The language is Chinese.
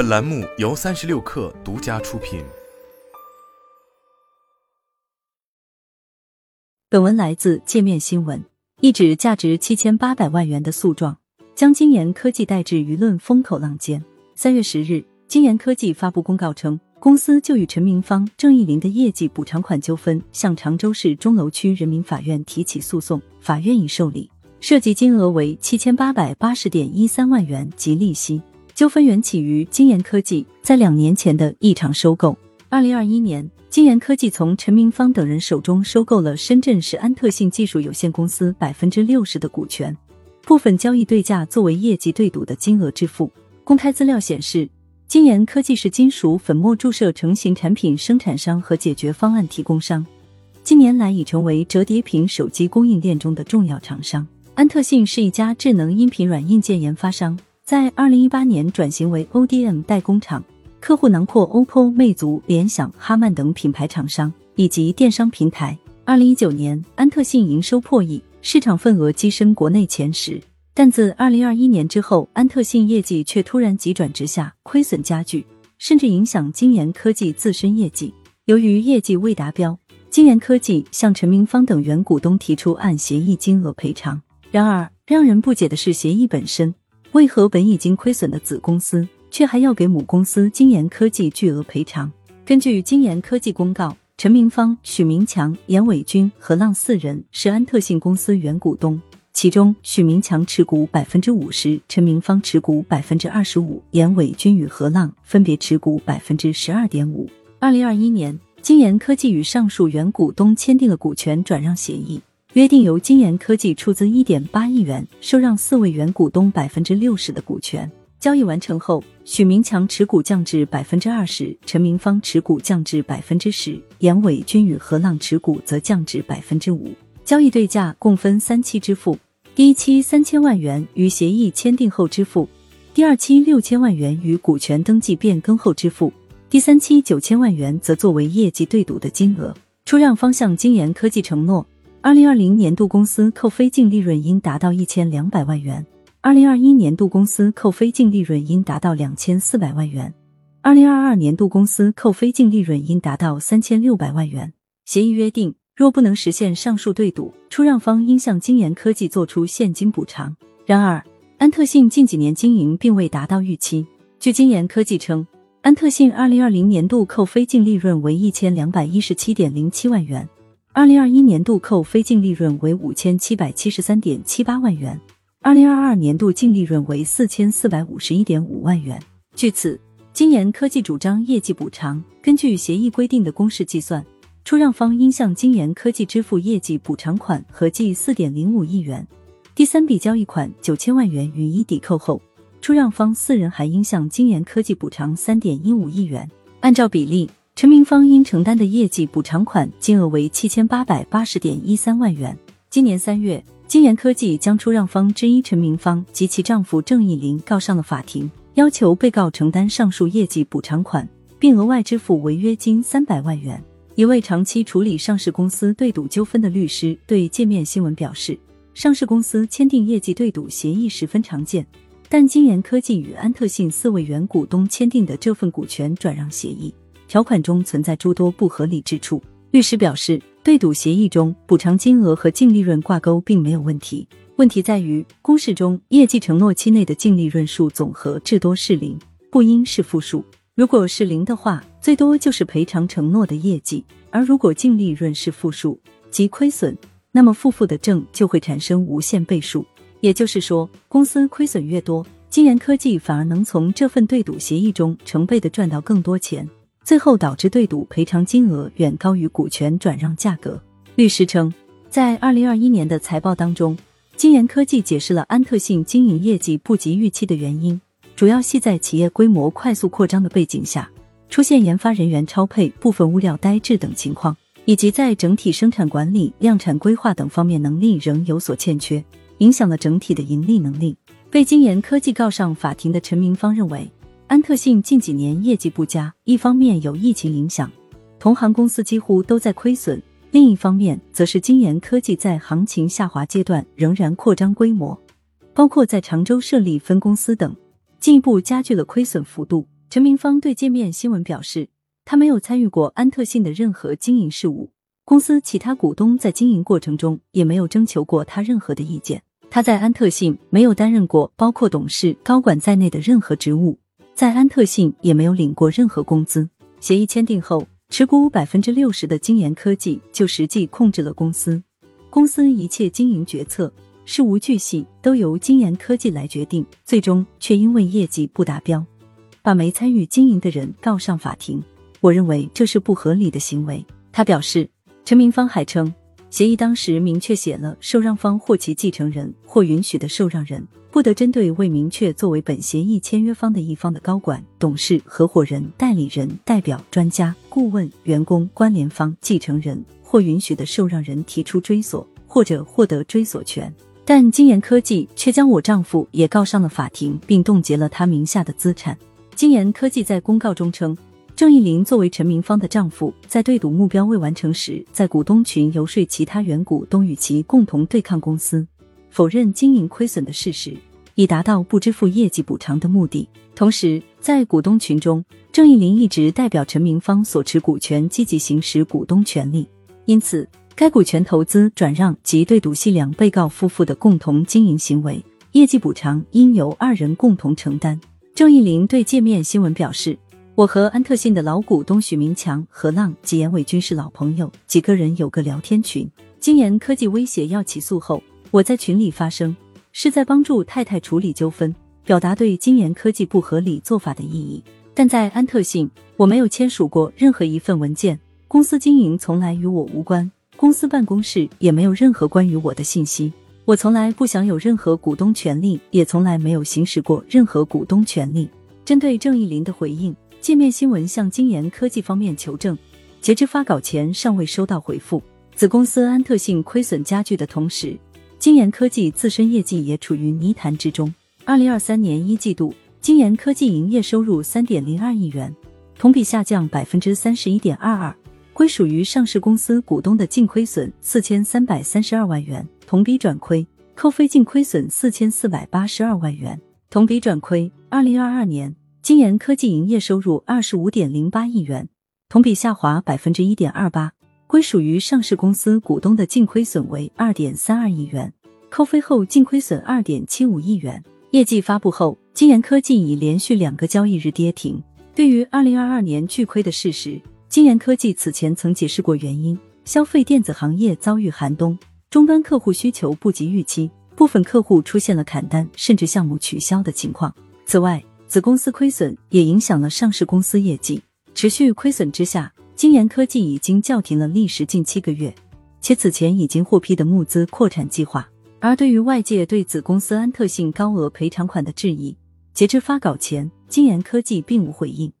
本栏目由三十六氪独家出品。本文来自界面新闻。一纸价值七千八百万元的诉状，将金研科技带至舆论风口浪尖。三月十日，金研科技发布公告称，公司就与陈明芳、郑义林的业绩补偿款纠纷，向常州市钟楼区人民法院提起诉讼，法院已受理，涉及金额为七千八百八十点一三万元及利息。纠纷缘起于金研科技在两年前的一场收购。二零二一年，金研科技从陈明芳等人手中收购了深圳市安特信技术有限公司百分之六十的股权，部分交易对价作为业绩对赌的金额支付。公开资料显示，金研科技是金属粉末注射成型产品生产商和解决方案提供商，近年来已成为折叠屏手机供应链中的重要厂商。安特信是一家智能音频软硬件研发商。在二零一八年转型为 ODM 代工厂，客户囊括 OPPO、魅族、联想、哈曼等品牌厂商以及电商平台。二零一九年，安特信营收破亿，市场份额跻身国内前十。但自二零二一年之后，安特信业绩却突然急转直下，亏损加剧，甚至影响金研科技自身业绩。由于业绩未达标，金研科技向陈明芳等原股东提出按协议金额赔偿。然而，让人不解的是协议本身。为何本已经亏损的子公司，却还要给母公司金研科技巨额赔偿？根据金研科技公告，陈明芳、许明强、严伟军、何浪四人是安特信公司原股东，其中许明强持股百分之五十，陈明芳持股百分之二十五，严伟军与何浪分别持股百分之十二点五。二零二一年，金研科技与上述原股东签订了股权转让协议。约定由金研科技出资一点八亿元，受让四位原股东百分之六十的股权。交易完成后，许明强持股降至百分之二十，陈明芳持股降至百分之十，严伟军与何浪持股则降至百分之五。交易对价共分三期支付，第一期三千万元于协议签订后支付，第二期六千万元于股权登记变更后支付，第三期九千万元则作为业绩对赌的金额。出让方向金研科技承诺。二零二零年度公司扣非净利润应达到一千两百万元，二零二一年度公司扣非净利润应达到两千四百万元，二零二二年度公司扣非净利润应达到三千六百万元。协议约定，若不能实现上述对赌，出让方应向金研科技作出现金补偿。然而，安特信近几年经营并未达到预期。据金研科技称，安特信二零二零年度扣非净利润为一千两百一十七点零七万元。二零二一年度扣非净利润为五千七百七十三点七八万元，二零二二年度净利润为四千四百五十一点五万元。据此，金研科技主张业绩补偿。根据协议规定的公式计算，出让方应向金研科技支付业绩补偿款合计四点零五亿元。第三笔交易款九千万元予以抵扣后，出让方四人还应向金研科技补偿三点一五亿元。按照比例。陈明芳应承担的业绩补偿款金额为七千八百八十点一三万元。今年三月，金研科技将出让方之一陈明芳及其丈夫郑义林告上了法庭，要求被告承担上述业绩补偿款，并额外支付违约金三百万元。一位长期处理上市公司对赌纠纷的律师对界面新闻表示，上市公司签订业绩对赌协议十分常见，但金研科技与安特信四位原股东签订的这份股权转让协议。条款中存在诸多不合理之处。律师表示，对赌协议中补偿金额和净利润挂钩并没有问题，问题在于公式中业绩承诺期内的净利润数总和至多是零，不应是负数。如果是零的话，最多就是赔偿承诺的业绩；而如果净利润是负数，即亏损，那么负负的正就会产生无限倍数。也就是说，公司亏损越多，金研科技反而能从这份对赌协议中成倍的赚到更多钱。最后导致对赌赔偿金额远高于股权转让价格。律师称，在二零二一年的财报当中，金研科技解释了安特信经营业绩不及预期的原因，主要系在企业规模快速扩张的背景下，出现研发人员超配、部分物料呆滞等情况，以及在整体生产管理、量产规划等方面能力仍有所欠缺，影响了整体的盈利能力。被金研科技告上法庭的陈明芳认为。安特信近几年业绩不佳，一方面有疫情影响，同行公司几乎都在亏损；另一方面，则是金研科技在行情下滑阶段仍然扩张规模，包括在常州设立分公司等，进一步加剧了亏损幅度。陈明芳对界面新闻表示，他没有参与过安特信的任何经营事务，公司其他股东在经营过程中也没有征求过他任何的意见。他在安特信没有担任过包括董事、高管在内的任何职务，在安特信也没有领过任何工资。协议签订后，持股百分之六十的金研科技就实际控制了公司，公司一切经营决策、事无巨细都由金研科技来决定，最终却因为业绩不达标，把没参与经营的人告上法庭。我认为这是不合理的行为。他表示，陈明芳还称。协议当时明确写了，受让方或其继承人或允许的受让人不得针对未明确作为本协议签约方的一方的高管、董事、合伙人、代理人、代表、专家、顾问、员工、关联方、继承人或允许的受让人提出追索或者获得追索权。但金研科技却将我丈夫也告上了法庭，并冻结了他名下的资产。金研科技在公告中称。郑义林作为陈明芳的丈夫，在对赌目标未完成时，在股东群游说其他原股东与其共同对抗公司，否认经营亏损的事实，以达到不支付业绩补偿的目的。同时，在股东群中，郑义林一直代表陈明芳所持股权，积极行使股东权利，因此该股权投资转让及对赌系两被告夫妇的共同经营行为，业绩补偿应由二人共同承担。郑义林对界面新闻表示。我和安特信的老股东许明强、何浪及严伟军是老朋友，几个人有个聊天群。金研科技威胁要起诉后，我在群里发声，是在帮助太太处理纠纷，表达对金研科技不合理做法的异议。但在安特信，我没有签署过任何一份文件，公司经营从来与我无关，公司办公室也没有任何关于我的信息。我从来不享有任何股东权利，也从来没有行使过任何股东权利。针对郑义林的回应。界面新闻向金研科技方面求证，截至发稿前尚未收到回复。子公司安特信亏损加剧的同时，金研科技自身业绩也处于泥潭之中。二零二三年一季度，金研科技营业收入三点零二亿元，同比下降百分之三十一点二二，归属于上市公司股东的净亏损四千三百三十二万元，同比转亏，扣非净亏损四千四百八十二万元，同比转亏。二零二二年。金研科技营业收入二十五点零八亿元，同比下滑百分之一点二八，归属于上市公司股东的净亏损为二点三二亿元，扣非后净亏损二点七五亿元。业绩发布后，金研科技已连续两个交易日跌停。对于二零二二年巨亏的事实，金研科技此前曾解释过原因：消费电子行业遭遇寒冬，终端客户需求不及预期，部分客户出现了砍单甚至项目取消的情况。此外，子公司亏损也影响了上市公司业绩，持续亏损之下，金研科技已经叫停了历时近七个月，且此前已经获批的募资扩产计划。而对于外界对子公司安特性高额赔偿款的质疑，截至发稿前，金研科技并无回应。